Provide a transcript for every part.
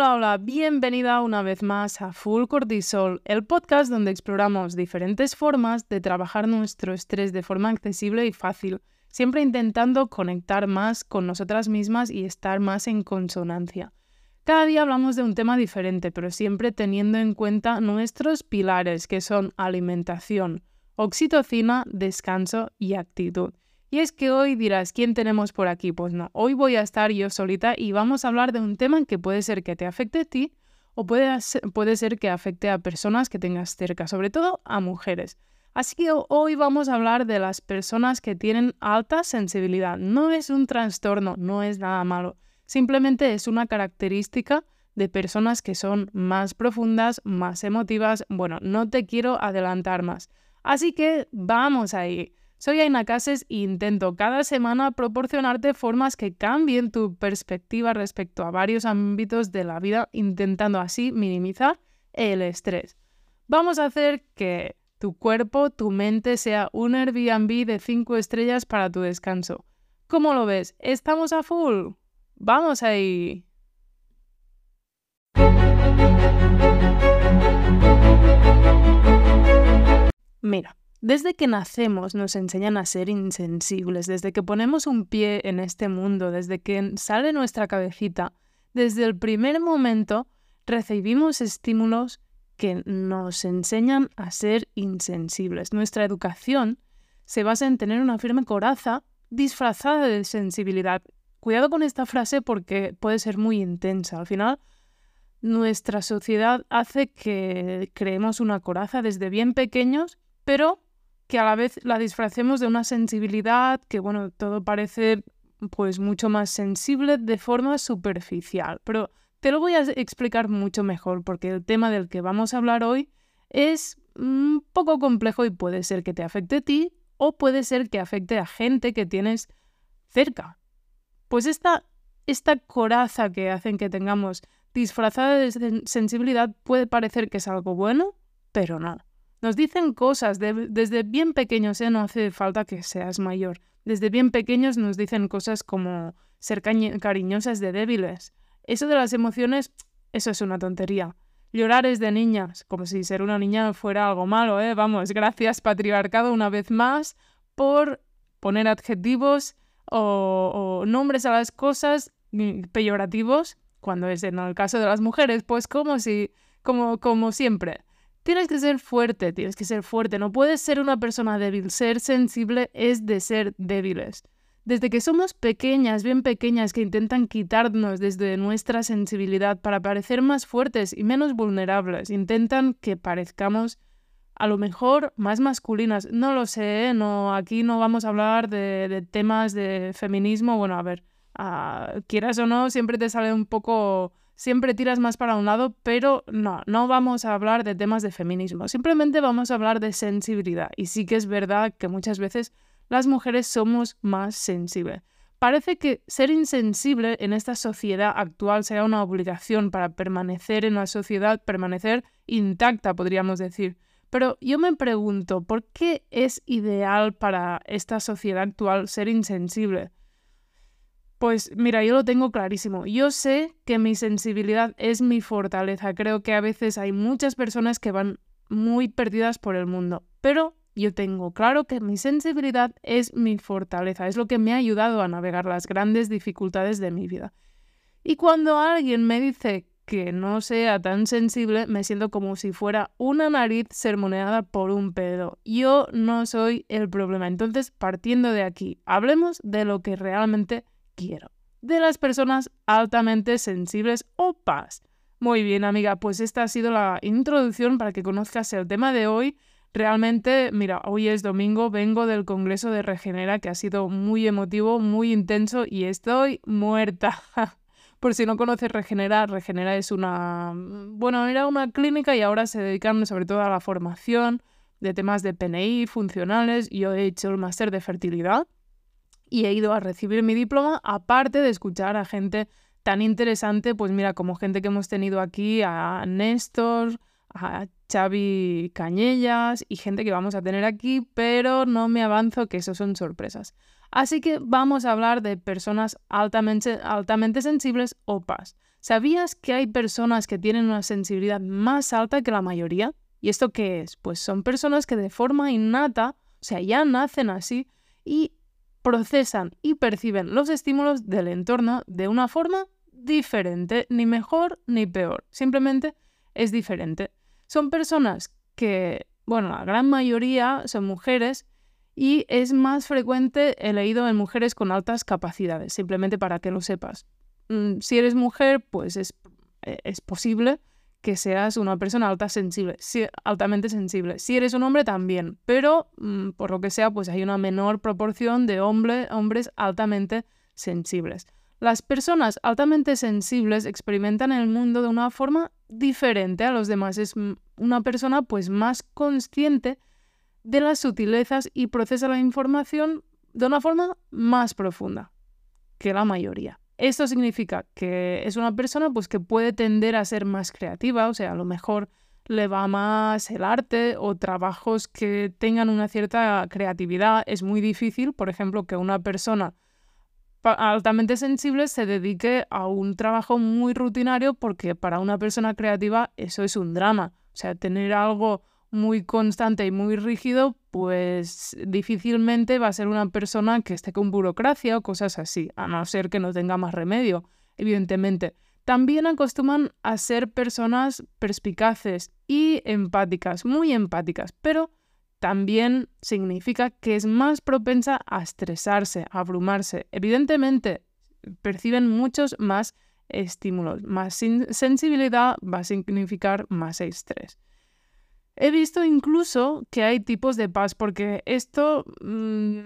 Hola, hola, bienvenida una vez más a Full Cortisol, el podcast donde exploramos diferentes formas de trabajar nuestro estrés de forma accesible y fácil, siempre intentando conectar más con nosotras mismas y estar más en consonancia. Cada día hablamos de un tema diferente, pero siempre teniendo en cuenta nuestros pilares, que son alimentación, oxitocina, descanso y actitud. Y es que hoy dirás, ¿quién tenemos por aquí? Pues no, hoy voy a estar yo solita y vamos a hablar de un tema que puede ser que te afecte a ti o puede ser, puede ser que afecte a personas que tengas cerca, sobre todo a mujeres. Así que hoy vamos a hablar de las personas que tienen alta sensibilidad. No es un trastorno, no es nada malo. Simplemente es una característica de personas que son más profundas, más emotivas. Bueno, no te quiero adelantar más. Así que vamos ahí. Soy Aina Cases e intento cada semana proporcionarte formas que cambien tu perspectiva respecto a varios ámbitos de la vida, intentando así minimizar el estrés. Vamos a hacer que tu cuerpo, tu mente sea un Airbnb de 5 estrellas para tu descanso. ¿Cómo lo ves? ¿Estamos a full? Vamos ahí. Mira, desde que nacemos nos enseñan a ser insensibles, desde que ponemos un pie en este mundo, desde que sale nuestra cabecita, desde el primer momento recibimos estímulos que nos enseñan a ser insensibles. Nuestra educación se basa en tener una firme coraza disfrazada de sensibilidad. Cuidado con esta frase porque puede ser muy intensa. Al final, nuestra sociedad hace que creemos una coraza desde bien pequeños, pero que a la vez la disfracemos de una sensibilidad que, bueno, todo parece pues mucho más sensible de forma superficial. Pero te lo voy a explicar mucho mejor porque el tema del que vamos a hablar hoy es un poco complejo y puede ser que te afecte a ti o puede ser que afecte a gente que tienes cerca. Pues esta, esta coraza que hacen que tengamos disfrazada de sensibilidad puede parecer que es algo bueno, pero no. Nos dicen cosas desde bien pequeños, ¿eh? no hace falta que seas mayor. Desde bien pequeños nos dicen cosas como ser cariñosas de débiles. Eso de las emociones, eso es una tontería. Llorar es de niñas, como si ser una niña fuera algo malo, ¿eh? Vamos, gracias patriarcado una vez más por poner adjetivos o, nombres a las cosas mm, peyorativos, cuando es en el caso de las mujeres, pues como si, como siempre. Tienes que ser fuerte, tienes que ser fuerte, no puedes ser una persona débil, ser sensible es de ser débiles. Desde que somos pequeñas, bien pequeñas, que intentan quitarnos desde nuestra sensibilidad para parecer más fuertes y menos vulnerables, intentan que parezcamos a lo mejor más masculinas. No lo sé, ¿eh? no, aquí no vamos a hablar de, temas de feminismo. Bueno, a ver, ah, quieras o no, siempre te sale un poco siempre tiras más para un lado, pero no, no vamos a hablar de temas de feminismo, simplemente vamos a hablar de sensibilidad. Y sí que es verdad que muchas veces las mujeres somos más sensibles. Parece que ser insensible en esta sociedad actual sea una obligación para permanecer en la sociedad, permanecer intacta, podríamos decir. Pero yo me pregunto, ¿por qué es ideal para esta sociedad actual ser insensible? Pues mira, yo lo tengo clarísimo. Yo sé que mi sensibilidad es mi fortaleza. Creo que a veces hay muchas personas que van muy perdidas por el mundo, pero yo tengo claro que mi sensibilidad es mi fortaleza, es lo que me ha ayudado a navegar las grandes dificultades de mi vida. Y cuando alguien me dice que no sea tan sensible, me siento como si fuera una nariz sermoneada por un pedo. Yo no soy el problema. Entonces, partiendo de aquí, hablemos de lo que realmente quiero. De las personas altamente sensibles o. Muy bien, amiga, pues esta ha sido la introducción para que conozcas el tema de hoy. Realmente, mira, hoy es domingo, vengo del Congreso de Regenera, que ha sido muy emotivo, muy intenso y estoy muerta. Por si no conoces Regenera, Regenera es una, bueno, era una clínica y ahora se dedican sobre todo a la formación de temas de PNI funcionales. Yo he hecho el máster de fertilidad y he ido a recibir mi diploma, aparte de escuchar a gente tan interesante, pues mira, como gente que hemos tenido aquí, a Néstor, a Xavi Cañellas y gente que vamos a tener aquí, pero no me avanzo que eso son sorpresas. Así que vamos a hablar de personas altamente, altamente sensibles o PAS. ¿Sabías que hay personas que tienen una sensibilidad más alta que la mayoría? ¿Y esto qué es? Pues son personas que de forma innata, o sea, ya nacen así y procesan y perciben los estímulos del entorno de una forma diferente, ni mejor ni peor, simplemente es diferente. Son personas que, bueno, la gran mayoría son mujeres y es más frecuente el leído en mujeres con altas capacidades, simplemente para que lo sepas. Mm, si eres mujer, pues es, eh, es posible que seas una persona alta sensible, altamente sensible. Si eres un hombre también, pero mm, por lo que sea, pues hay una menor proporción de hombres altamente sensibles. Las personas altamente sensibles experimentan el mundo de una forma diferente a los demás. Es una persona pues más consciente de las sutilezas y procesa la información de una forma más profunda que la mayoría. Esto significa que es una persona pues, que puede tender a ser más creativa, o sea, a lo mejor le va más el arte o trabajos que tengan una cierta creatividad. Es muy difícil, por ejemplo, que una persona altamente sensible se dedique a un trabajo muy rutinario porque para una persona creativa eso es un drama. O sea, tener algo muy constante y muy rígido, pues difícilmente va a ser una persona que esté con burocracia o cosas así, a no ser que no tenga más remedio, evidentemente. También acostumbran a ser personas perspicaces y empáticas, muy empáticas, pero también significa que es más propensa a estresarse, a abrumarse. Evidentemente, perciben muchos más estímulos. Más sensibilidad va a significar más estrés. He visto incluso que hay tipos de paz, porque esto, mm,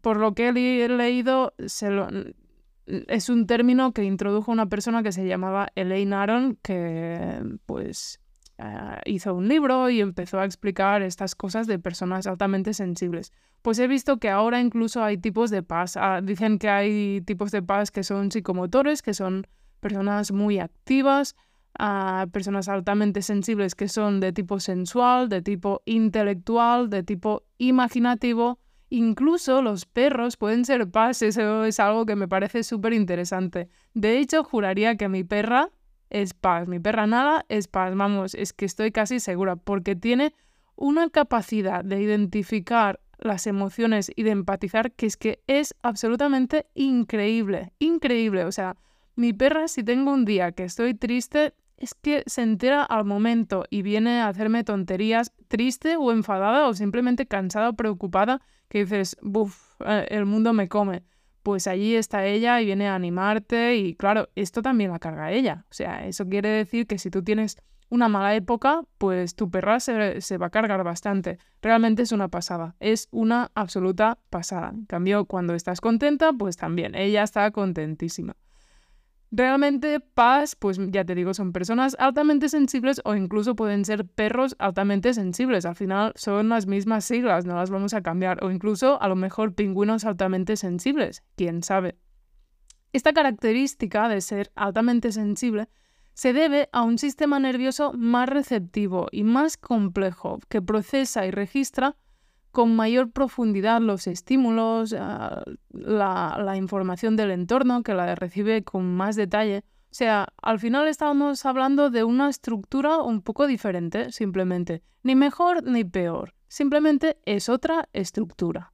por lo que he leído, es un término que introdujo una persona que se llamaba Elaine Aron, que pues eh, hizo un libro y empezó a explicar estas cosas de personas altamente sensibles. Pues he visto que ahora incluso hay tipos de paz. Ah, dicen que hay tipos de paz que son psicomotores, que son personas muy activas, a personas altamente sensibles que son de tipo sensual, de tipo intelectual, de tipo imaginativo. Incluso los perros pueden ser paz, eso es algo que me parece súper interesante. De hecho, juraría que mi perra es paz, mi perra nada es paz, vamos, es que estoy casi segura, porque tiene una capacidad de identificar las emociones y de empatizar que es que es absolutamente increíble, increíble, o sea, mi perra si tengo un día que estoy triste, es que se entera al momento y viene a hacerme tonterías, triste o enfadada o simplemente cansada o preocupada, que dices, buf, eh, el mundo me come. Pues allí está ella y viene a animarte y claro, esto también la carga ella. O sea, eso quiere decir que si tú tienes una mala época, pues tu perra se, se, va a cargar bastante. Realmente es una pasada, es una absoluta pasada. En cambio, cuando estás contenta, pues también, ella está contentísima. Realmente paz, pues ya te digo, son personas altamente sensibles o incluso pueden ser perros altamente sensibles. Al final son las mismas siglas, no las vamos a cambiar. O incluso a lo mejor pingüinos altamente sensibles, quién sabe. Esta característica de ser altamente sensible se debe a un sistema nervioso más receptivo y más complejo que procesa y registra con mayor profundidad los estímulos, ah, la, información del entorno, que la recibe con más detalle. O sea, al final estábamos hablando de una estructura un poco diferente, simplemente. Ni mejor ni peor. Simplemente es otra estructura.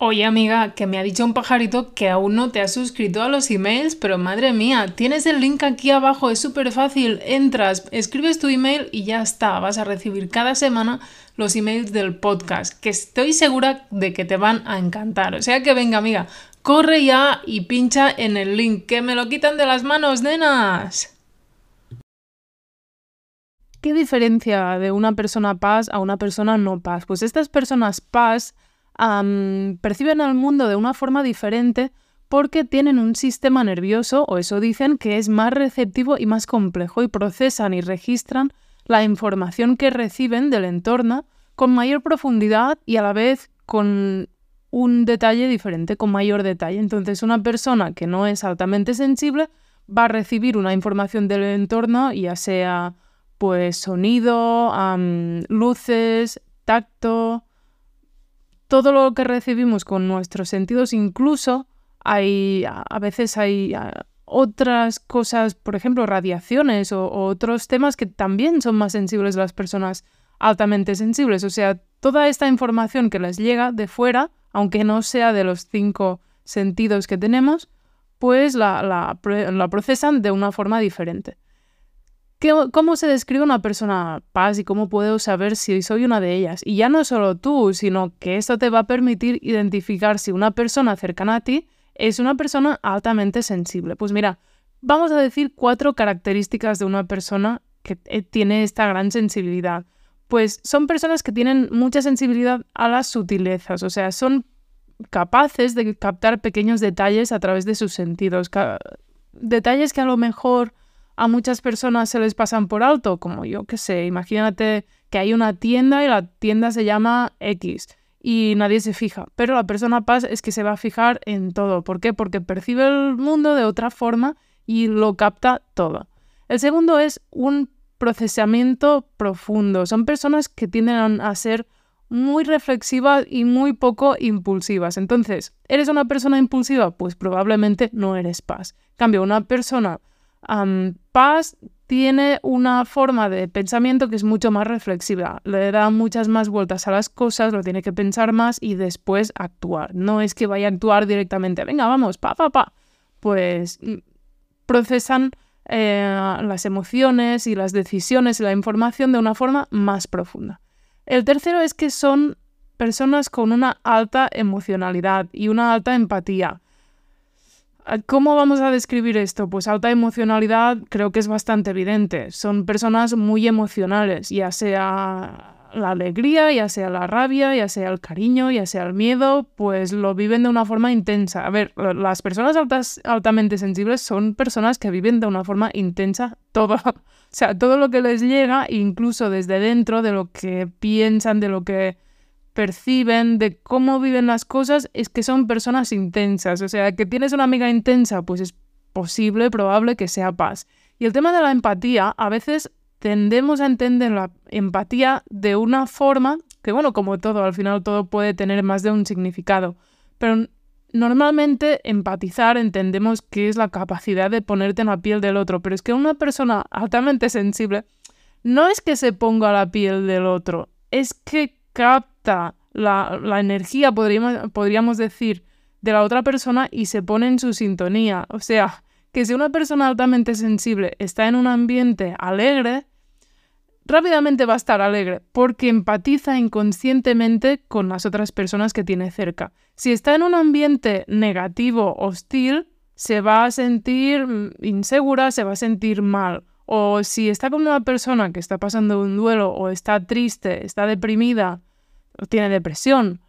Oye amiga, que me ha dicho un pajarito que aún no te has suscrito a los emails, pero madre mía, tienes el link aquí abajo, es súper fácil, entras, escribes tu email y ya está, vas a recibir cada semana los emails del podcast, que estoy segura de que te van a encantar. O sea que venga amiga, corre ya y pincha en el link, que me lo quitan de las manos, nenas. ¿Qué diferencia de una persona paz a una persona no paz? Pues estas personas paz perciben al mundo de una forma diferente porque tienen un sistema nervioso, o eso dicen, que es más receptivo y más complejo y procesan y registran la información que reciben del entorno con mayor profundidad y a la vez con un detalle diferente, con mayor detalle. Entonces una persona que no es altamente sensible va a recibir una información del entorno, ya sea pues sonido, luces, tacto, todo lo que recibimos con nuestros sentidos, incluso hay, a veces hay otras cosas, por ejemplo, radiaciones o, otros temas que también son más sensibles las personas altamente sensibles. O sea, toda esta información que les llega de fuera, aunque no sea de los cinco sentidos que tenemos, pues la, la procesan de una forma diferente. ¿Cómo se describe una persona paz y cómo puedo saber si soy una de ellas? Y ya no solo tú, sino que esto te va a permitir identificar si una persona cercana a ti es una persona altamente sensible. Pues mira, vamos a decir cuatro características de una persona que eh, tiene esta gran sensibilidad. Pues son personas que tienen mucha sensibilidad a las sutilezas, o sea, son capaces de captar pequeños detalles a través de sus sentidos. Detalles que a lo mejor a muchas personas se les pasan por alto, como yo que sé, imagínate que hay una tienda y la tienda se llama X y nadie se fija, pero la persona paz es que se va a fijar en todo. ¿Por qué? Porque percibe el mundo de otra forma y lo capta todo. El segundo es un procesamiento profundo. Son personas que tienden a ser muy reflexivas y muy poco impulsivas. Entonces, ¿eres una persona impulsiva? Pues probablemente no eres paz. Cambio, una persona Paz tiene una forma de pensamiento que es mucho más reflexiva, le da muchas más vueltas a las cosas, lo tiene que pensar más y después actuar. No es que vaya a actuar directamente, venga, vamos, pa, pa, pa. Pues mm, procesan eh, las emociones y las decisiones y la información de una forma más profunda. El tercero es que son personas con una alta emocionalidad y una alta empatía. ¿Cómo vamos a describir esto? Pues alta emocionalidad creo que es bastante evidente. Son personas muy emocionales, ya sea la alegría, ya sea la rabia, ya sea el cariño, ya sea el miedo, pues lo viven de una forma intensa. A ver, las personas altas, altamente sensibles son personas que viven de una forma intensa todo. o sea, todo lo que les llega, incluso desde dentro, de lo que piensan, de lo que perciben, de cómo viven las cosas, es que son personas intensas. O sea, que tienes una amiga intensa, pues es posible, probable que sea paz. Y el tema de la empatía, a veces tendemos a entender la empatía de una forma que, bueno, como todo, al final todo puede tener más de un significado. Pero normalmente empatizar entendemos que es la capacidad de ponerte en la piel del otro, pero es que una persona altamente sensible no es que se ponga la piel del otro, es que capta la, energía, podríamos, podríamos decir, de la otra persona y se pone en su sintonía. O sea, que si una persona altamente sensible está en un ambiente alegre, rápidamente va a estar alegre porque empatiza inconscientemente con las otras personas que tiene cerca. Si está en un ambiente negativo, hostil, se va a sentir mm, insegura, se va a sentir mal. O si está con una persona que está pasando un duelo o está triste, está deprimida, tiene depresión,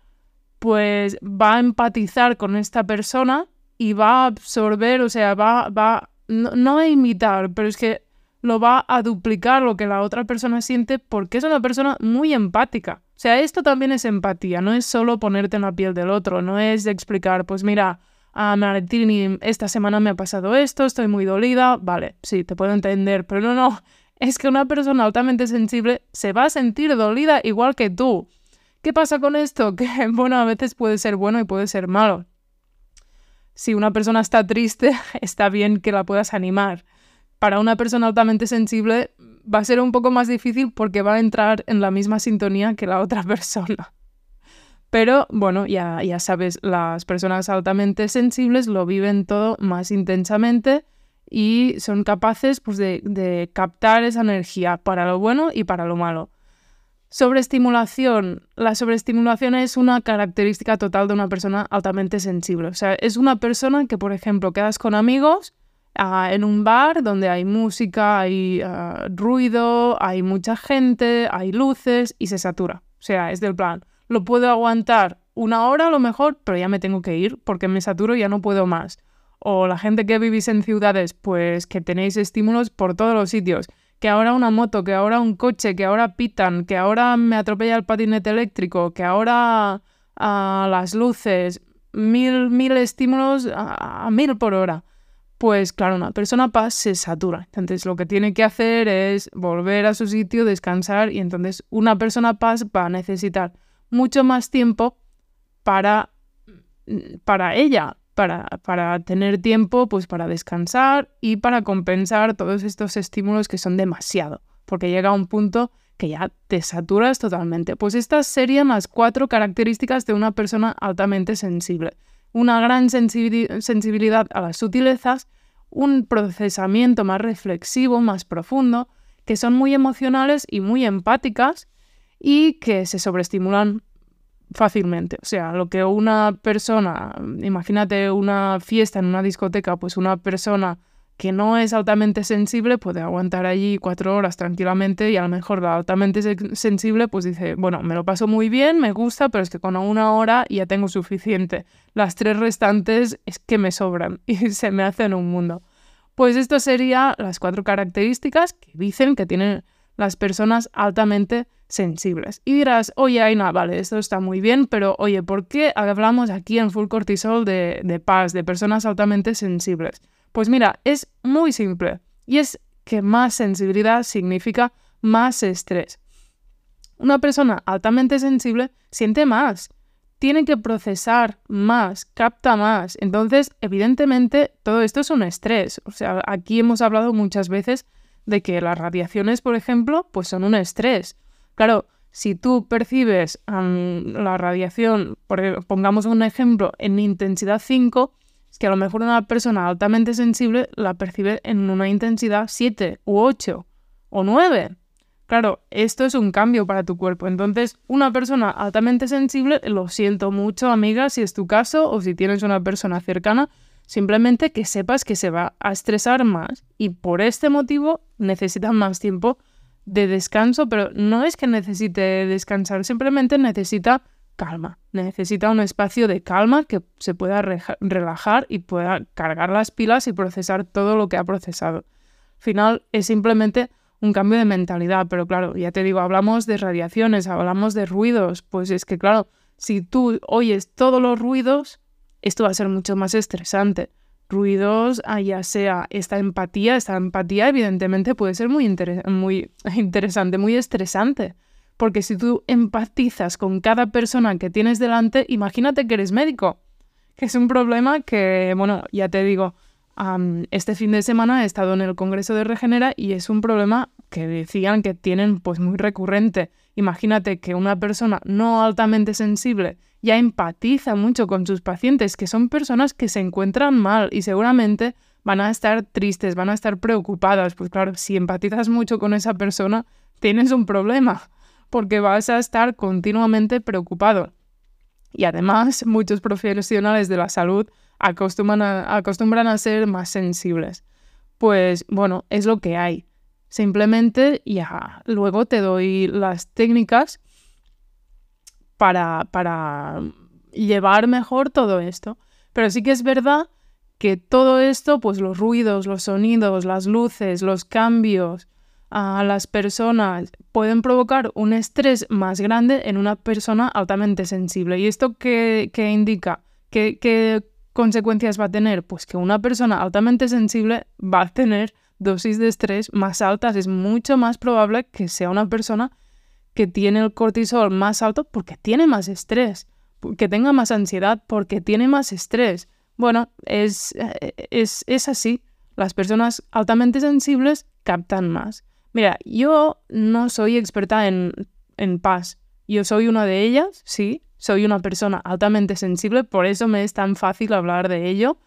pues va a empatizar con esta persona y va a absorber, o sea, va, va no, a imitar, pero es que lo va a duplicar lo que la otra persona siente porque es una persona muy empática. O sea, esto también es empatía, no es solo ponerte en la piel del otro, no es explicar, pues mira, a Martini esta semana me ha pasado esto, estoy muy dolida, vale, sí, te puedo entender, pero no, no, es que una persona altamente sensible se va a sentir dolida igual que tú. ¿Qué pasa con esto? Que, bueno, a veces puede ser bueno y puede ser malo. Si una persona está triste, está bien que la puedas animar. Para una persona altamente sensible va a ser un poco más difícil porque va a entrar en la misma sintonía que la otra persona. Pero bueno, ya, ya sabes, las personas altamente sensibles lo viven todo más intensamente y son capaces pues, de, de captar esa energía para lo bueno y para lo malo. Sobreestimulación. La sobreestimulación es una característica total de una persona altamente sensible. O sea, es una persona que, por ejemplo, quedas con amigos ah, en un bar donde hay música, hay ah, ruido, hay mucha gente, hay luces y se satura. O sea, es del plan. Lo puedo aguantar una hora a lo mejor, pero ya me tengo que ir porque me saturo y ya no puedo más. O la gente que vivís en ciudades, pues que tenéis estímulos por todos los sitios que ahora una moto, que ahora un coche, que ahora pitan, que ahora me atropella el patinete eléctrico, que ahora a las luces, mil, mil estímulos a, mil por hora. Pues claro, una persona paz se satura. Entonces lo que tiene que hacer es volver a su sitio, descansar y entonces una persona paz va a necesitar mucho más tiempo para, para ella, para, tener tiempo pues para descansar y para compensar todos estos estímulos que son demasiado, porque llega un punto que ya te saturas totalmente. Pues estas serían las cuatro características de una persona altamente sensible. Una gran sensibilidad a las sutilezas, un procesamiento más reflexivo, más profundo, que son muy emocionales y muy empáticas y que se sobreestimulan fácilmente. O sea, lo que una persona, imagínate una fiesta en una discoteca, pues una persona que no es altamente sensible puede aguantar allí cuatro horas tranquilamente y a lo mejor la altamente sensible pues dice, bueno, me lo paso muy bien, me gusta, pero es que con una hora ya tengo suficiente. Las tres restantes es que me sobran y se me hacen un mundo. Pues esto serían las cuatro características que dicen que tienen las personas altamente sensibles. Y dirás, oye, Aina, vale, esto está muy bien, pero oye, ¿por qué hablamos aquí en Full Cortisol de, de paz, de personas altamente sensibles? Pues mira, es muy simple y es que más sensibilidad significa más estrés. Una persona altamente sensible siente más, tiene que procesar más, capta más. Entonces, evidentemente, todo esto es un estrés. O sea, aquí hemos hablado muchas veces de que las radiaciones, por ejemplo, pues son un estrés. Claro, si tú percibes la radiación, pongamos un ejemplo, en intensidad 5, es que a lo mejor una persona altamente sensible la percibe en una intensidad 7 u 8 o 9. Claro, esto es un cambio para tu cuerpo. Entonces, una persona altamente sensible, lo siento mucho, amiga, si es tu caso o si tienes una persona cercana, simplemente que sepas que se va a estresar más y por este motivo necesita más tiempo de descanso, pero no es que necesite descansar, simplemente necesita calma. Necesita un espacio de calma que se pueda relajar y pueda cargar las pilas y procesar todo lo que ha procesado. Al final es simplemente un cambio de mentalidad, pero claro, ya te digo, hablamos de radiaciones, hablamos de ruidos, pues es que claro, si tú oyes todos los ruidos, esto va a ser mucho más estresante. Ruidos, ah, ya sea esta empatía, esta empatía evidentemente puede ser muy, muy interesante, muy estresante porque si tú empatizas con cada persona que tienes delante, imagínate que eres médico, que es un problema que, bueno, ya te digo, este fin de semana he estado en el Congreso de Regenera y es un problema que decían que tienen pues muy recurrente. Imagínate que una persona no altamente sensible ya empatiza mucho con sus pacientes, que son personas que se encuentran mal y seguramente van a estar tristes, van a estar preocupadas. Pues claro, si empatizas mucho con esa persona, tienes un problema porque vas a estar continuamente preocupado. Y además, muchos profesionales de la salud acostumbran a, acostumbran a ser más sensibles. Pues bueno, es lo que hay. Simplemente ya luego te doy las técnicas para, llevar mejor todo esto. Pero sí que es verdad que todo esto, pues los ruidos, los sonidos, las luces, los cambios, a las personas pueden provocar un estrés más grande en una persona altamente sensible. ¿Y esto qué, indica? ¿Qué, ¿Qué, consecuencias va a tener? Pues que una persona altamente sensible va a tener dosis de estrés más altas. Es mucho más probable que sea una persona que tiene el cortisol más alto porque tiene más estrés, que tenga más ansiedad porque tiene más estrés. Bueno, es, es, es así. Las personas altamente sensibles captan más. Mira, yo no soy experta en, en paz. Yo soy una de ellas, sí. Soy una persona altamente sensible, por eso me es tan fácil hablar de ello.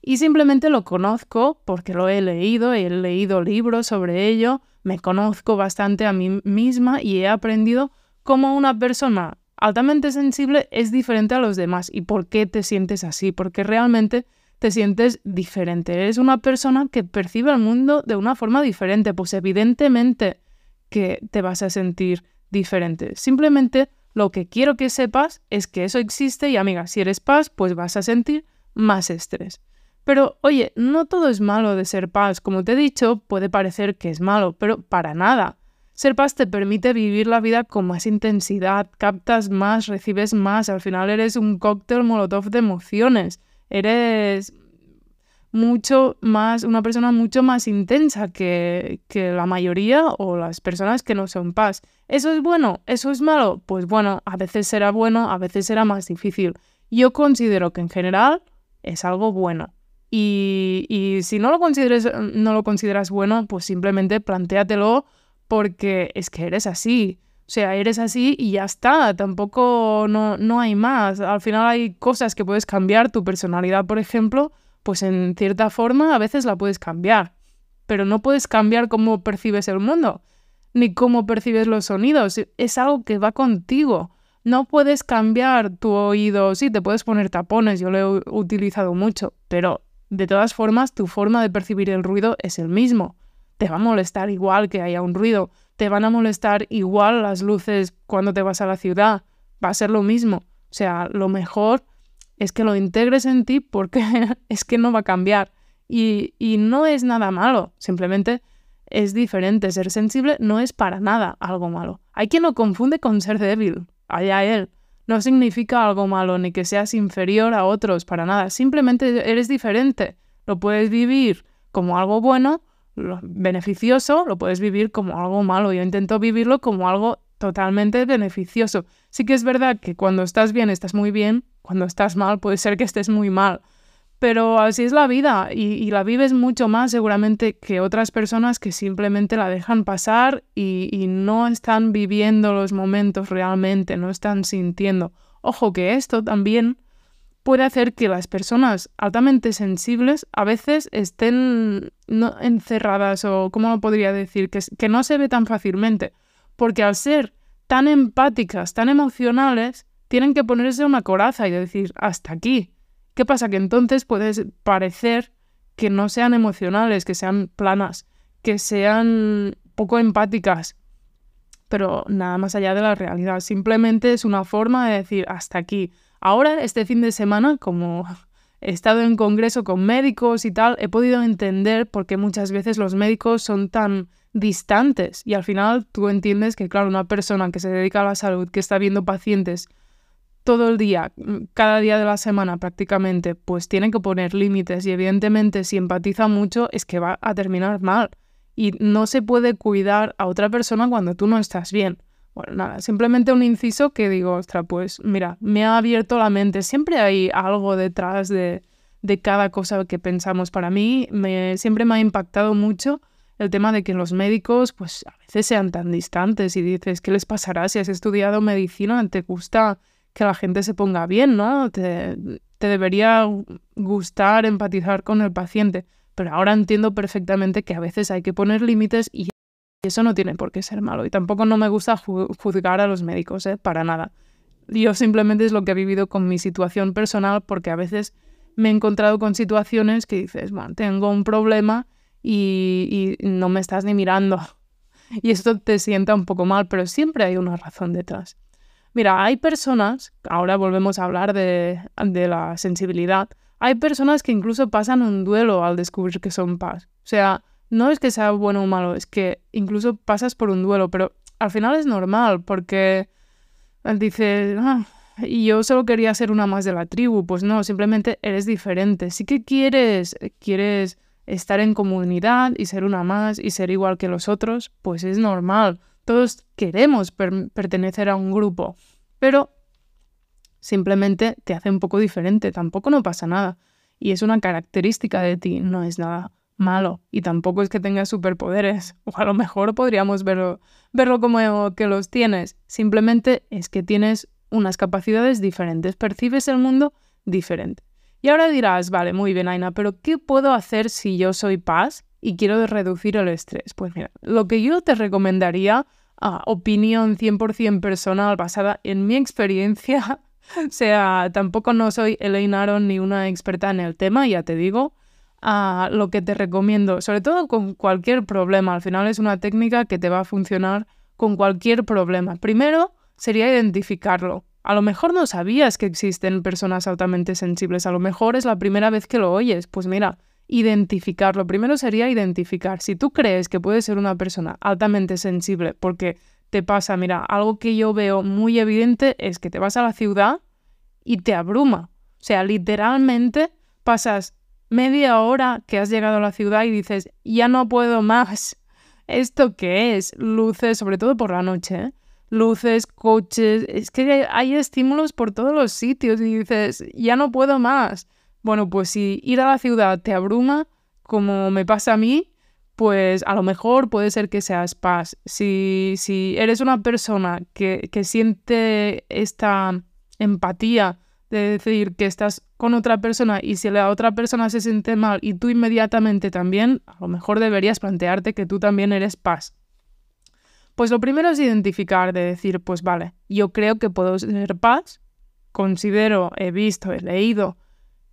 Y simplemente lo conozco porque lo he leído, he leído libros sobre ello, me conozco bastante a mí misma y he aprendido cómo una persona altamente sensible es diferente a los demás y por qué te sientes así, porque realmente te sientes diferente. Eres una persona que percibe el mundo de una forma diferente. Pues evidentemente que te vas a sentir diferente. Simplemente lo que quiero que sepas es que eso existe y amiga, si eres paz, pues vas a sentir más estrés. Pero oye, no todo es malo de ser paz. Como te he dicho, puede parecer que es malo, pero para nada. Ser paz te permite vivir la vida con más intensidad, captas más, recibes más, al final eres un cóctel molotov de emociones eres mucho más, una persona mucho más intensa que, que, la mayoría o las personas que no son paz. ¿Eso es bueno? ¿Eso es malo? Pues bueno, a veces será bueno, a veces será más difícil. Yo considero que en general es algo bueno. Y, y si no lo, consideres, no lo consideras bueno, pues simplemente plantéatelo porque es que eres así. O sea, eres así y ya está, tampoco no, no hay más. Al final hay cosas que puedes cambiar, tu personalidad, por ejemplo, pues en cierta forma a veces la puedes cambiar, pero no puedes cambiar cómo percibes el mundo, ni cómo percibes los sonidos, es algo que va contigo. No puedes cambiar tu oído, sí, te puedes poner tapones, yo lo he utilizado mucho, pero de todas formas tu forma de percibir el ruido es el mismo. Te va a molestar igual que haya un ruido, te van a molestar igual las luces cuando te vas a la ciudad, va a ser lo mismo. O sea, lo mejor es que lo integres en ti porque es que no va a cambiar. Y, y, no es nada malo, simplemente es diferente. Ser sensible no es para nada algo malo. Hay quien lo confunde con ser débil allá él. No significa algo malo ni que seas inferior a otros para nada. Simplemente eres diferente. Lo puedes vivir como algo bueno, beneficioso, lo puedes vivir como algo malo. Yo intento vivirlo como algo totalmente beneficioso. Sí que es verdad que cuando estás bien estás muy bien, cuando estás mal puede ser que estés muy mal. Pero así es la vida y, la vives mucho más seguramente que otras personas que simplemente la dejan pasar y, no están viviendo los momentos realmente, no están sintiendo. Ojo que esto también puede hacer que las personas altamente sensibles a veces estén no, encerradas o, ¿cómo lo podría decir? Que, que no se ve tan fácilmente. Porque al ser tan empáticas, tan emocionales, tienen que ponerse una coraza y decir, hasta aquí. ¿Qué pasa? Que entonces puedes parecer que no sean emocionales, que sean planas, que sean poco empáticas, pero nada más allá de la realidad. Simplemente es una forma de decir hasta aquí. Ahora, este fin de semana, como he estado en congreso con médicos y tal, he podido entender por qué muchas veces los médicos son tan distantes y al final tú entiendes que, claro, una persona que se dedica a la salud, que está viendo pacientes todo el día, cada día de la semana prácticamente, pues tienen que poner límites y evidentemente si empatiza mucho es que va a terminar mal y no se puede cuidar a otra persona cuando tú no estás bien. Bueno, nada, simplemente un inciso que digo, ostra, pues mira, me ha abierto la mente. Siempre hay algo detrás de, de cada cosa que pensamos. Para mí me, siempre me ha impactado mucho el tema de que los médicos pues a veces sean tan distantes y dices, ¿qué les pasará si has estudiado medicina? ¿Te gusta que la gente se ponga bien, ¿no? Te, debería gustar empatizar con el paciente, pero ahora entiendo perfectamente que a veces hay que poner límites y eso no tiene por qué ser malo. Y tampoco no me gusta juzgar a los médicos, ¿eh? Para nada. Yo simplemente es lo que he vivido con mi situación personal porque a veces me he encontrado con situaciones que dices, bueno, tengo un problema y no me estás ni mirando. Y esto te sienta un poco mal, pero siempre hay una razón detrás. Mira, hay personas, ahora volvemos a hablar de, la sensibilidad, hay personas que incluso pasan un duelo al descubrir que son paz. O sea, no es que sea bueno o malo, es que incluso pasas por un duelo, pero al final es normal porque dices, ah, y yo solo quería ser una más de la tribu. Pues no, simplemente eres diferente. Sí que quieres, quieres estar en comunidad y ser una más y ser igual que los otros, pues es normal. Todos queremos pertenecer a un grupo, pero simplemente te hace un poco diferente, tampoco no pasa nada. Y es una característica de ti, no es nada malo. Y tampoco es que tengas superpoderes, o a lo mejor podríamos verlo, verlo como que los tienes. Simplemente es que tienes unas capacidades diferentes, percibes el mundo diferente. Y ahora dirás, vale, muy bien, Aina, pero ¿qué puedo hacer si yo soy paz y quiero reducir el estrés? Pues mira, lo que yo te recomendaría opinión 100% personal basada en mi experiencia. o sea, tampoco no soy Elaine Aron ni una experta en el tema, ya te digo. lo que te recomiendo, sobre todo con cualquier problema, al final es una técnica que te va a funcionar con cualquier problema. Primero sería identificarlo. A lo mejor no sabías que existen personas altamente sensibles, a lo mejor es la primera vez que lo oyes. Pues mira, identificar. Lo primero sería identificar. Si tú crees que puedes ser una persona altamente sensible porque te pasa, mira, algo que yo veo muy evidente es que te vas a la ciudad y te abruma. O sea, literalmente pasas media hora que has llegado a la ciudad y dices, ya no puedo más. ¿Esto qué es? Luces, sobre todo por la noche, ¿eh? luces, coches, es que hay estímulos por todos los sitios y dices, ya no puedo más Bueno, pues si ir a la ciudad te abruma, como me pasa a mí, pues a lo mejor puede ser que seas paz. Si, si eres una persona que, que siente esta empatía de decir que estás con otra persona y si la otra persona se siente mal y tú inmediatamente también, a lo mejor deberías plantearte que tú también eres paz. Pues lo primero es identificar, de decir, pues vale, yo creo que puedo ser paz, considero, he visto, he leído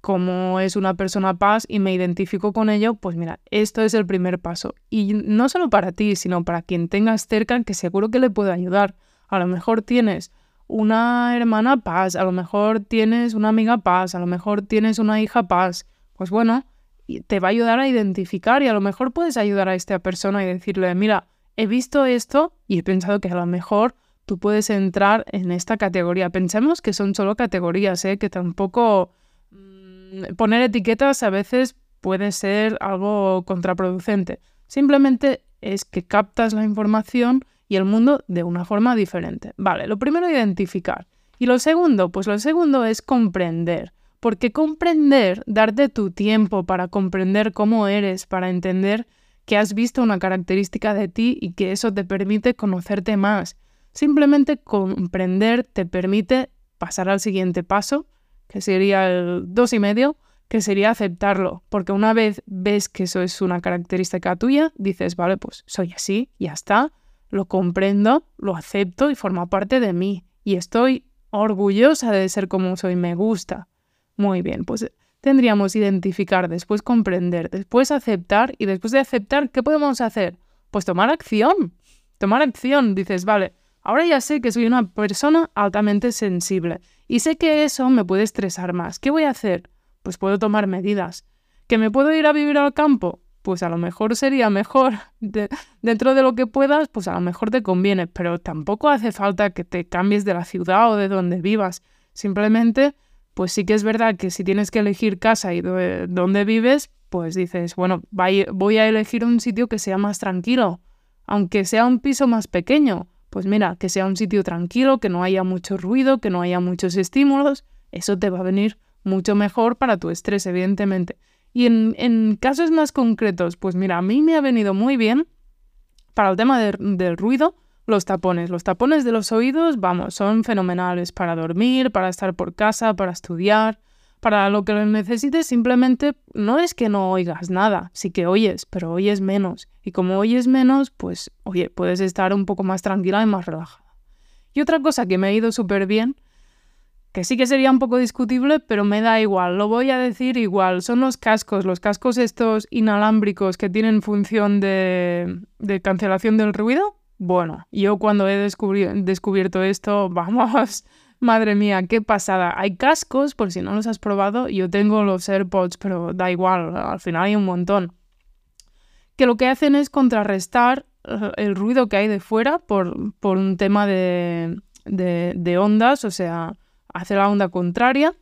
cómo es una persona paz y me identifico con ello, pues mira, esto es el primer paso. Y no solo para ti, sino para quien tengas cerca, que seguro que le puede ayudar. A lo mejor tienes una hermana paz, a lo mejor tienes una amiga paz, a lo mejor tienes una hija paz. Pues bueno, te va a ayudar a identificar y a lo mejor puedes ayudar a esta persona y decirle, mira, he visto esto y he pensado que a lo mejor tú puedes entrar en esta categoría. Pensemos que son solo categorías, ¿eh? que tampoco poner etiquetas a veces puede ser algo contraproducente. Simplemente es que captas la información y el mundo de una forma diferente. Vale, lo primero identificar. Y lo segundo, pues lo segundo es comprender. Porque comprender, darte tu tiempo para comprender cómo eres, para entender que has visto una característica de ti y que eso te permite conocerte más. Simplemente comprender te permite pasar al siguiente paso, que sería el dos y medio, que sería aceptarlo. Porque una vez ves que eso es una característica tuya, dices, vale, pues soy así, ya está lo comprendo, lo acepto y forma parte de mí. Y estoy orgullosa de ser como soy, me gusta. Muy bien, pues tendríamos identificar, después comprender, después aceptar y después de aceptar, ¿qué podemos hacer? Pues tomar acción. Tomar acción. Dices, vale, ahora ya sé que soy una persona altamente sensible y sé que eso me puede estresar más. ¿Qué voy a hacer? Pues puedo tomar medidas. ¿Que me puedo ir a vivir al campo? pues a lo mejor sería mejor dentro de lo que puedas, pues a lo mejor te conviene, pero tampoco hace falta que te cambies de la ciudad o de donde vivas. Simplemente, pues sí que es verdad que si tienes que elegir casa y dónde vives, pues dices, bueno, voy a elegir un sitio que sea más tranquilo, aunque sea un piso más pequeño. Pues mira, que sea un sitio tranquilo, que no haya mucho ruido, que no haya muchos estímulos, eso te va a venir mucho mejor para tu estrés, evidentemente. Y en, casos más concretos, pues mira, a mí me ha venido muy bien para el tema del ruido los tapones. Los tapones de los oídos, vamos, son fenomenales para dormir, para estar por casa, para estudiar, para lo que necesites. Simplemente no es que no oigas nada, sí que oyes, pero oyes menos. Y como oyes menos, pues, oye, puedes estar un poco más tranquila y más relajada. Y otra cosa que me ha ido súper bien que sí que sería un poco discutible, pero me da igual, lo voy a decir igual. Son los cascos, los cascos estos inalámbricos que tienen función de, cancelación del ruido. Bueno, yo cuando he descubierto esto, vamos, madre mía, qué pasada. Hay cascos, por si no los has probado, yo tengo los AirPods, pero da igual, al final hay un montón. Que lo que hacen es contrarrestar eh, el ruido que hay de fuera por, un tema de, de ondas, o sea, hace la onda contraria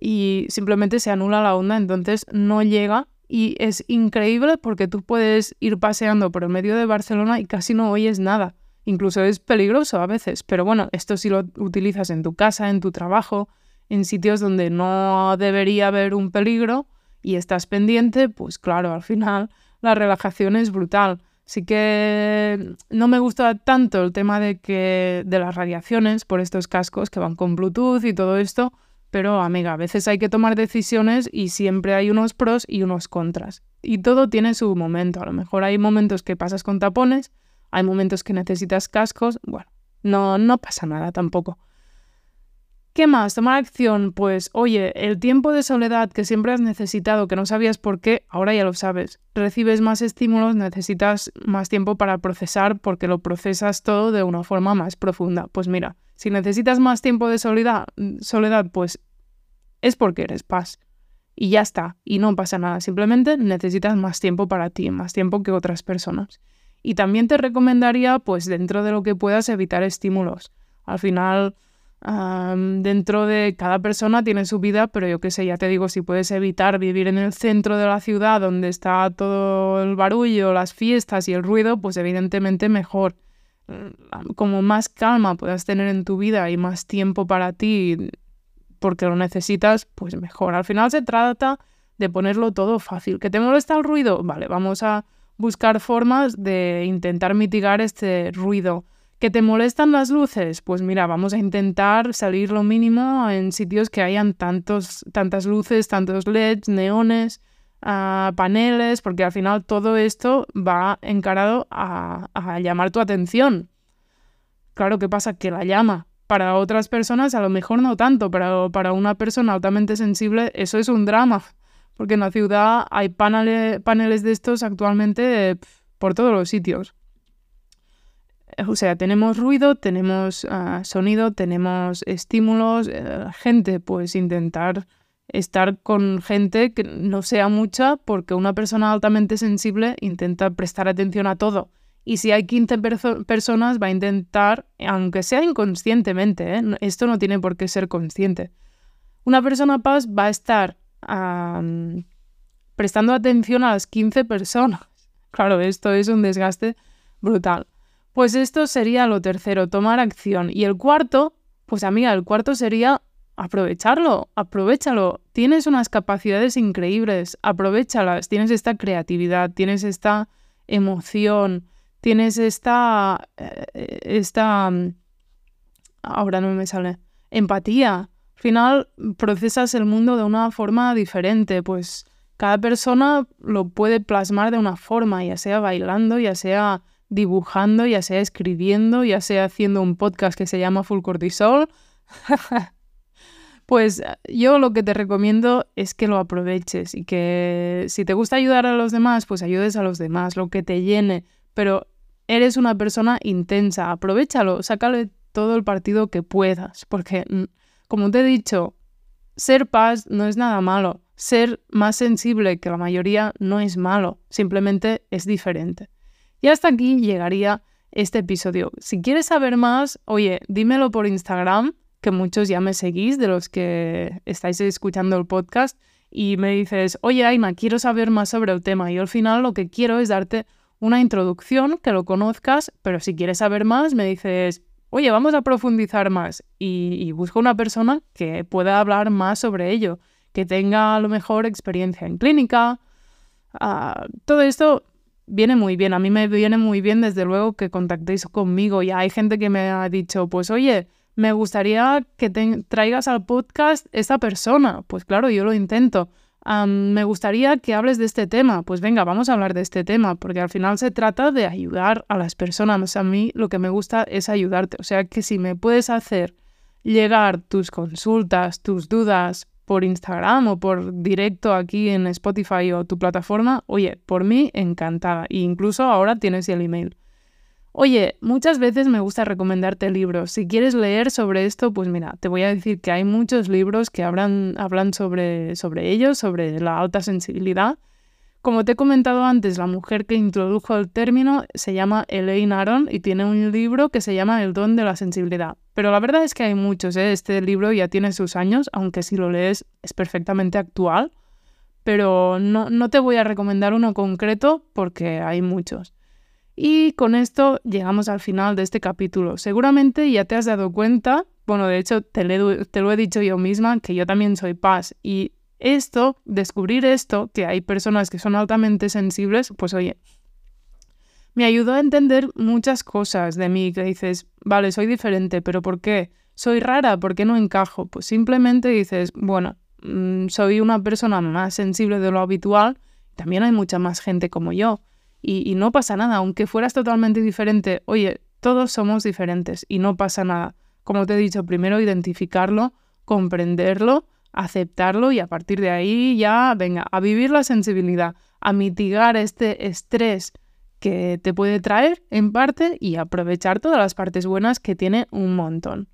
y simplemente se anula la onda, entonces no llega y es increíble porque tú puedes ir paseando por el medio de Barcelona y casi no oyes nada. Incluso es peligroso a veces, pero bueno, esto si lo utilizas en tu casa, en tu trabajo, en sitios donde no debería haber un peligro y estás pendiente, pues claro, al final la relajación es brutal. Sí que no me gusta tanto el tema de que de las radiaciones por estos cascos que van con Bluetooth y todo esto, pero amiga, a veces hay que tomar decisiones y siempre hay unos pros y unos contras. Y todo tiene su momento. A lo mejor hay momentos que pasas con tapones, hay momentos que necesitas cascos, bueno, no no pasa nada tampoco. ¿Qué más? Tomar acción. Pues oye, el tiempo de soledad que siempre has necesitado, que no sabías por qué, ahora ya lo sabes. Recibes más estímulos, necesitas más tiempo para procesar porque lo procesas todo de una forma más profunda. Pues mira, si necesitas más tiempo de soledad, soledad pues es porque eres paz. Y ya está, y no pasa nada, simplemente necesitas más tiempo para ti, más tiempo que otras personas. Y también te recomendaría, pues dentro de lo que puedas, evitar estímulos. Al final, dentro de cada persona tiene su vida, pero yo qué sé, ya te digo, si puedes evitar vivir en el centro de la ciudad donde está todo el barullo, las fiestas y el ruido, pues evidentemente mejor. Mm, como más calma puedas tener en tu vida y más tiempo para ti, porque lo necesitas, pues mejor. Al final se trata de ponerlo todo fácil. ¿Que te molesta el ruido? Vale, vamos a buscar formas de intentar mitigar este ruido. ¿Que te molestan las luces? Pues mira, vamos a intentar salir lo mínimo en sitios que hayan tantos, tantas luces, tantos LEDs, neones, uh, paneles, porque al final todo esto va encarado a, a llamar tu atención. Claro, ¿qué pasa? Que la llama. Para otras personas a lo mejor no tanto, pero para una persona altamente sensible eso es un drama porque en la ciudad hay paneles, de estos actualmente por todos los sitios. O sea, tenemos ruido, tenemos ah, sonido, tenemos estímulos, eh, gente, pues intentar estar con gente que no sea mucha, porque una persona altamente sensible intenta prestar atención a todo. Y si hay 15 personas, va a intentar, aunque sea inconscientemente, ¿eh? esto no tiene por qué ser consciente. Una persona paz va a estar prestando atención a las 15 personas. Claro, esto es un desgaste brutal. Pues esto sería lo tercero, tomar acción. Y el cuarto, pues amiga, el cuarto sería aprovecharlo, aprovechalo. Tienes unas capacidades increíbles, aprovechalas. Tienes esta creatividad, tienes esta emoción, tienes esta, eh, esta, ahora no me sale, empatía. Al final procesas el mundo de una forma diferente, pues cada persona lo puede plasmar de una forma, ya sea bailando, ya sea dibujando, ya sea escribiendo, ya sea haciendo un podcast que se llama Full Cortisol. pues yo lo que te recomiendo es que lo aproveches y que si te gusta ayudar a los demás, pues ayudes a los demás, lo que te llene, pero eres una persona intensa, aprovechalo, sácale todo el partido que puedas, porque como te he dicho, ser paz no es nada malo. Ser más sensible que la mayoría no es malo, simplemente es diferente. Y hasta aquí llegaría este episodio. Si quieres saber más, oye, dímelo por Instagram, que muchos ya me seguís de los que estáis escuchando el podcast, y me dices, oye, Aina, quiero saber más sobre el tema. Y al final lo que quiero es darte una introducción, que lo conozcas, pero si quieres saber más, me dices, oye, vamos a profundizar más y, busco una persona que pueda hablar más sobre ello, que tenga a lo mejor experiencia en clínica. Ah, todo esto viene muy bien, a mí me viene muy bien desde luego que contactéis conmigo. Ya hay gente que me ha dicho, pues oye, me gustaría que traigas al podcast esta persona. Pues claro, yo lo intento me gustaría que hables de este tema. Pues venga, vamos a hablar de este tema, porque al final se trata de ayudar a las personas. A mí lo que me gusta es ayudarte. O sea que si me puedes hacer llegar tus consultas, tus dudas por Instagram o por directo aquí en Spotify o tu plataforma, oye, por mí encantada. E incluso ahora tienes el email. Oye, muchas veces me gusta recomendarte libros. Si quieres leer sobre esto, pues mira, te voy a decir que hay muchos libros que hablan, hablan sobre, sobre ello, sobre la alta sensibilidad. Como te he comentado antes, la mujer que introdujo el término se llama Elaine Aron y tiene un libro que se llama El don de la sensibilidad. Pero la verdad es que hay muchos, ¿eh? este libro ya tiene sus años, aunque si lo lees es perfectamente actual. Pero no, no te voy a recomendar uno concreto porque hay muchos. Y con esto llegamos al final de este capítulo. Seguramente ya te has dado cuenta, bueno, de hecho te, lo he dicho yo misma, que yo también soy paz. Y esto, descubrir esto, que hay personas que son altamente sensibles, pues oye, me ayudó a entender muchas cosas de mí, que dices, vale, soy diferente, pero ¿por qué? Soy rara, ¿por qué no encajo? Pues simplemente dices, bueno, mm, soy una persona más sensible de lo habitual, también hay mucha más gente como yo y, no pasa nada, aunque fueras totalmente diferente, oye, todos somos diferentes y no pasa nada. Como te he dicho, primero identificarlo, comprenderlo, aceptarlo y a partir de ahí ya, venga, a vivir la sensibilidad, a mitigar este estrés que te puede traer en parte y aprovechar todas las partes buenas que tiene un montón.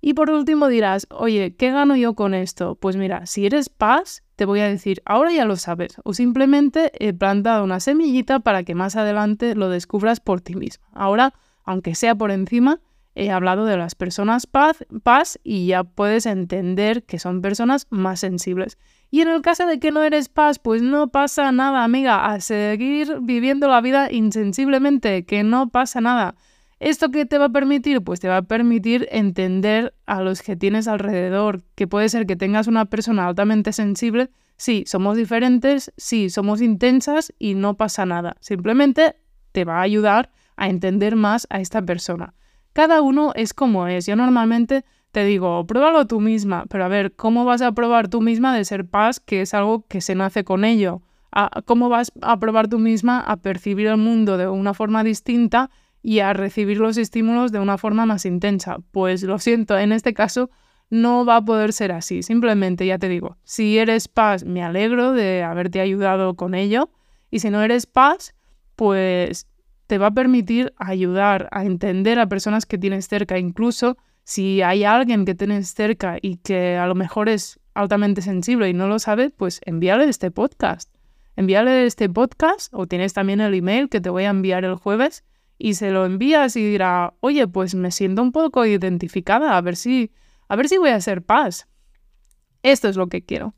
Y por último dirás, oye, ¿qué gano yo con esto? Pues mira, si eres paz, te voy a decir, ahora ya lo sabes, o simplemente he plantado una semillita para que más adelante lo descubras por ti mismo. Ahora, aunque sea por encima, he hablado de las personas paz, paz y ya puedes entender que son personas más sensibles. Y en el caso de que no eres paz, pues no pasa nada, amiga, a seguir viviendo la vida insensiblemente, que no pasa nada. ¿Esto qué te va a permitir? Pues te va a permitir entender a los que tienes alrededor, que puede ser que tengas una persona altamente sensible, sí, somos diferentes, sí, somos intensas y no pasa nada. Simplemente te va a ayudar a entender más a esta persona. Cada uno es como es. Yo normalmente te digo, pruébalo tú misma, pero a ver, ¿cómo vas a probar tú misma de ser paz, que es algo que se nace con ello? ¿Cómo vas a probar tú misma a percibir el mundo de una forma distinta y a recibir los estímulos de una forma más intensa. Pues lo siento, en este caso no va a poder ser así. Simplemente, ya te digo, si eres paz, me alegro de haberte ayudado con ello. Y si no eres paz, pues te va a permitir ayudar a entender a personas que tienes cerca. Incluso si hay alguien que tienes cerca y que a lo mejor es altamente sensible y no lo sabe, pues envíale este podcast. Envíale este podcast o tienes también el email que te voy a enviar el jueves y se lo envías y dirá, oye, pues me siento un poco identificada, a ver si, a ver si voy a ser paz. Esto es lo que quiero.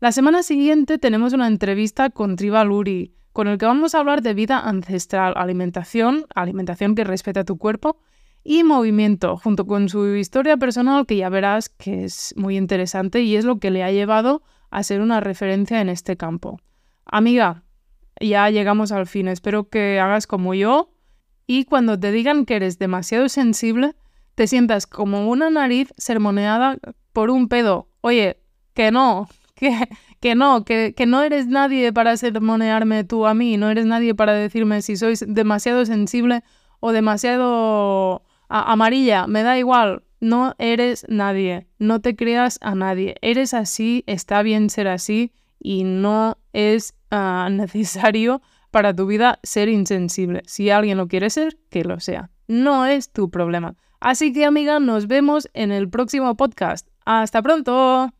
La semana siguiente tenemos una entrevista con Tribal Uri, con el que vamos a hablar de vida ancestral, alimentación, alimentación que respeta tu cuerpo y movimiento, junto con su historia personal que ya verás que es muy interesante y es lo que le ha llevado a ser una referencia en este campo. Amiga, ya llegamos al fin, espero que hagas como yo y cuando te digan que eres demasiado sensible, te sientas como una nariz sermoneada por un pedo. Oye, que no, que, que no, que, que no eres nadie para sermonearme tú a mí, no eres nadie para decirme si sois demasiado sensible o demasiado amarilla, me da igual, no eres nadie, no te creas a nadie, eres así, está bien ser así y no es ah, necesario para tu vida ser insensible. Si alguien lo quiere ser, que lo sea. No es tu problema. Así que amiga, nos vemos en el próximo podcast. Hasta pronto.